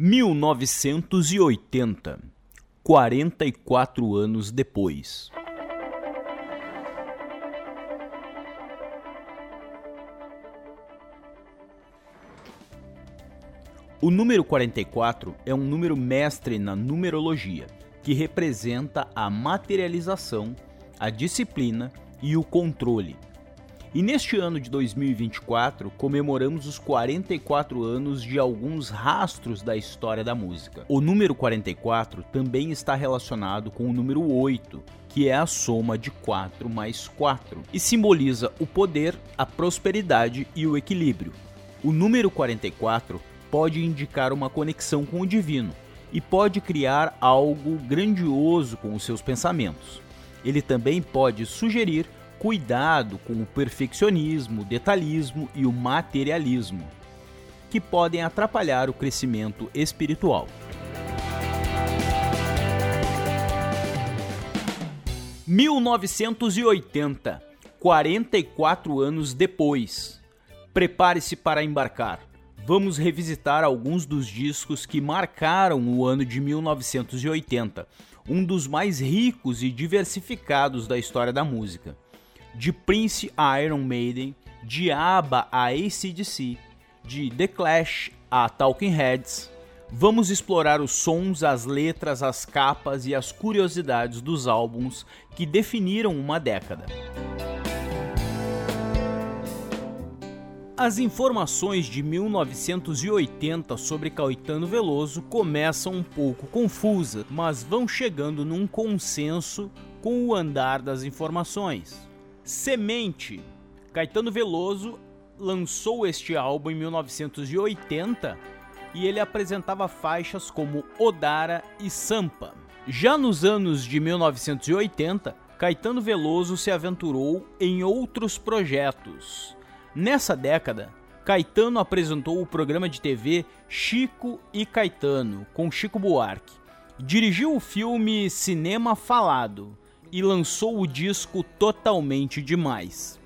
1980, 44 anos depois. O número 44 é um número mestre na numerologia, que representa a materialização, a disciplina e o controle e neste ano de 2024 comemoramos os 44 anos de alguns rastros da história da música. O número 44 também está relacionado com o número 8, que é a soma de 4 mais 4, e simboliza o poder, a prosperidade e o equilíbrio. O número 44 pode indicar uma conexão com o divino e pode criar algo grandioso com os seus pensamentos. Ele também pode sugerir cuidado com o perfeccionismo, o detalhismo e o materialismo, que podem atrapalhar o crescimento espiritual. (1980), 44 anos depois. Prepare-se para embarcar. Vamos revisitar alguns dos discos que marcaram o ano de 1980, um dos mais ricos e diversificados da história da música de Prince a Iron Maiden, de ABBA a ACDC, de The Clash a Talking Heads, vamos explorar os sons, as letras, as capas e as curiosidades dos álbuns que definiram uma década. As informações de 1980 sobre Caetano Veloso começam um pouco confusas, mas vão chegando num consenso com o andar das informações. Semente. Caetano Veloso lançou este álbum em 1980 e ele apresentava faixas como Odara e Sampa. Já nos anos de 1980, Caetano Veloso se aventurou em outros projetos. Nessa década, Caetano apresentou o programa de TV Chico e Caetano, com Chico Buarque. Dirigiu o filme Cinema Falado, e lançou o disco Totalmente Demais.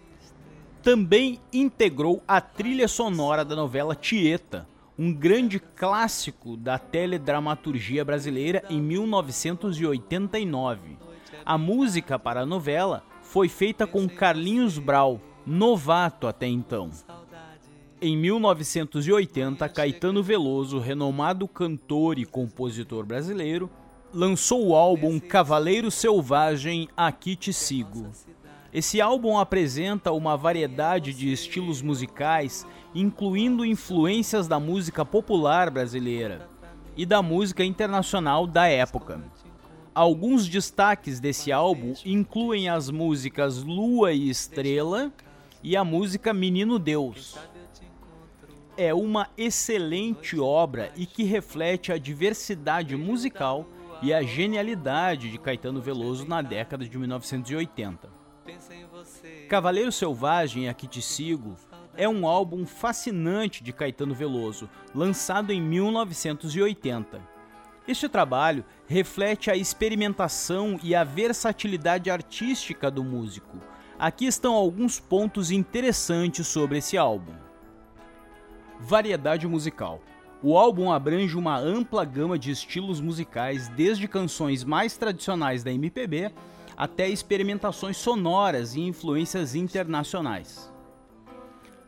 Também integrou a trilha sonora da novela Tieta, um grande clássico da teledramaturgia brasileira em 1989. A música para a novela foi feita com Carlinhos Brau, novato até então. Em 1980, Caetano Veloso, renomado cantor e compositor brasileiro, lançou o álbum Cavaleiro Selvagem Aqui Te Sigo. Esse álbum apresenta uma variedade de estilos musicais, incluindo influências da música popular brasileira e da música internacional da época. Alguns destaques desse álbum incluem as músicas Lua e Estrela e a música Menino Deus. É uma excelente obra e que reflete a diversidade musical e a genialidade de Caetano Veloso na década de 1980. Cavaleiro Selvagem Aqui Te Sigo é um álbum fascinante de Caetano Veloso, lançado em 1980. Este trabalho reflete a experimentação e a versatilidade artística do músico. Aqui estão alguns pontos interessantes sobre esse álbum. Variedade musical. O álbum abrange uma ampla gama de estilos musicais, desde canções mais tradicionais da MPB até experimentações sonoras e influências internacionais.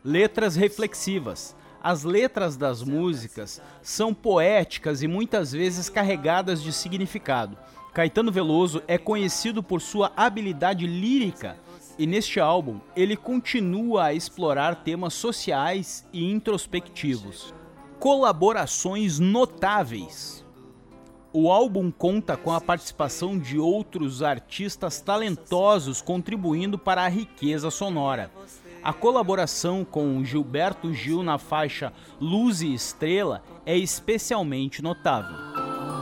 Letras reflexivas. As letras das músicas são poéticas e muitas vezes carregadas de significado. Caetano Veloso é conhecido por sua habilidade lírica e neste álbum ele continua a explorar temas sociais e introspectivos colaborações notáveis. O álbum conta com a participação de outros artistas talentosos contribuindo para a riqueza sonora. A colaboração com Gilberto Gil na faixa Luz e Estrela é especialmente notável.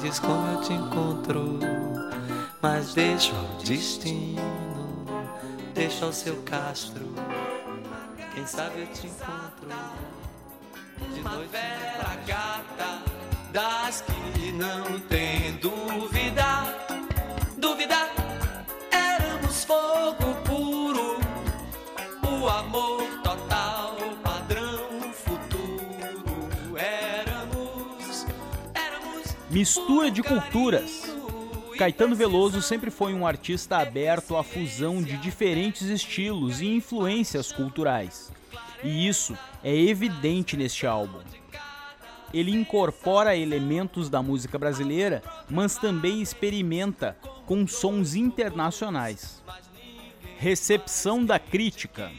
Diz como eu te encontro, mas deixa o destino, deixa o seu castro. Quem sabe eu te encontro uma vera gata das que não tem dúvida, dúvida. Éramos fogo puro, o amor total, padrão futuro. Éramos, Mistura de culturas. Caetano Veloso sempre foi um artista aberto à fusão de diferentes estilos e influências culturais. E isso é evidente neste álbum. Ele incorpora elementos da música brasileira, mas também experimenta com sons internacionais. Recepção da crítica.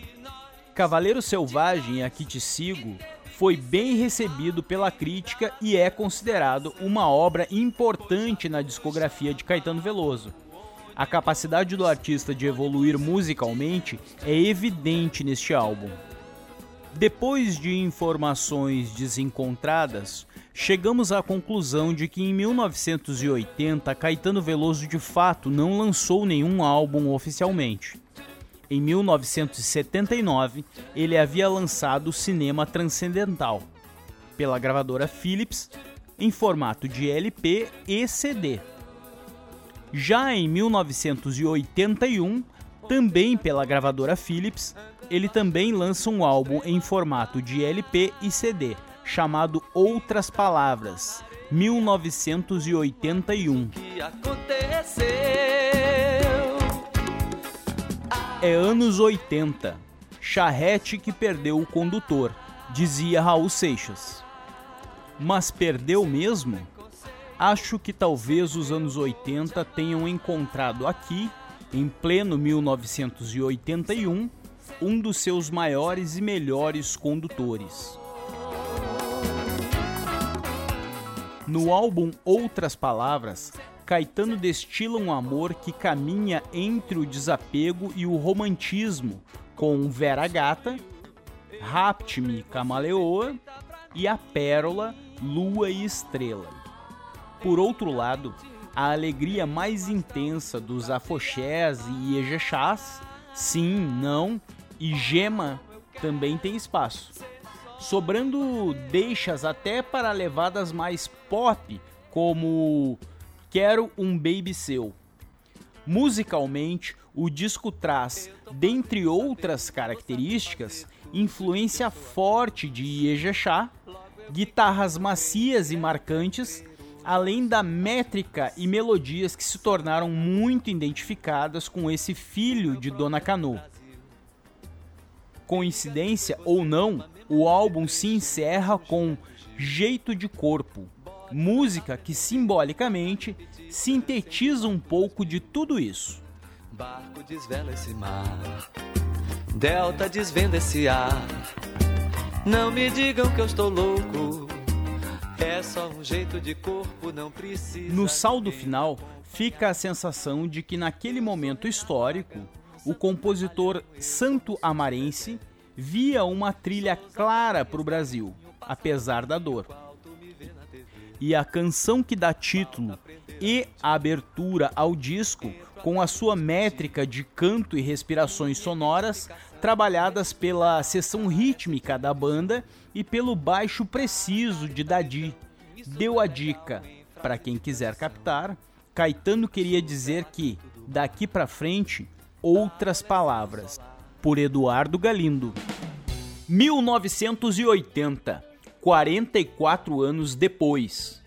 Cavaleiro Selvagem, Aqui Te Sigo, foi bem recebido pela crítica e é considerado uma obra importante na discografia de Caetano Veloso. A capacidade do artista de evoluir musicalmente é evidente neste álbum. Depois de informações desencontradas, chegamos à conclusão de que em 1980 Caetano Veloso de fato não lançou nenhum álbum oficialmente. Em 1979, ele havia lançado Cinema Transcendental, pela gravadora Philips, em formato de LP e CD. Já em 1981, também pela gravadora Philips, ele também lança um álbum em formato de LP e CD, chamado Outras Palavras, 1981. É anos 80. Charrete que perdeu o condutor, dizia Raul Seixas. Mas perdeu mesmo? Acho que talvez os anos 80 tenham encontrado aqui, em pleno 1981, um dos seus maiores e melhores condutores. No álbum Outras Palavras, Caetano destila um amor que caminha entre o desapego e o romantismo, com Vera Gata, Rapte-me Camaleoa e a Pérola, Lua e Estrela. Por outro lado, a alegria mais intensa dos afoxés e ejexás, sim, não, e gema também tem espaço. Sobrando deixas até para levadas mais pop, como Quero um Baby Seu. Musicalmente, o disco traz, dentre outras características, influência forte de Iejaxá, guitarras macias e marcantes, além da métrica e melodias que se tornaram muito identificadas com esse filho de Dona Cano. Coincidência ou não, o álbum se encerra com Jeito de Corpo, música que simbolicamente sintetiza um pouco de tudo isso. Barco desvela esse mar, Delta desvenda esse ar. Não me digam que eu estou louco. É só um jeito de corpo, não precisa. No saldo final, fica a sensação de que naquele momento histórico, o compositor santo amarense via uma trilha clara para o Brasil, apesar da dor e a canção que dá título e abertura ao disco, com a sua métrica de canto e respirações sonoras, trabalhadas pela seção rítmica da banda e pelo baixo preciso de Dadi. Deu a dica para quem quiser captar. Caetano queria dizer que daqui para frente outras palavras. Por Eduardo Galindo. 1980 44 anos depois.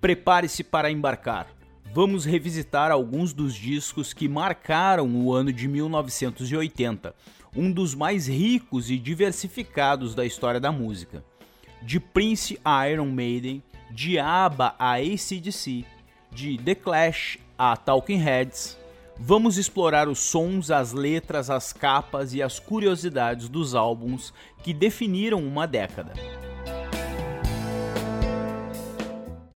Prepare-se para embarcar. Vamos revisitar alguns dos discos que marcaram o ano de 1980, um dos mais ricos e diversificados da história da música. De Prince a Iron Maiden, de ABBA a ACDC, de The Clash a Talking Heads, vamos explorar os sons, as letras, as capas e as curiosidades dos álbuns que definiram uma década.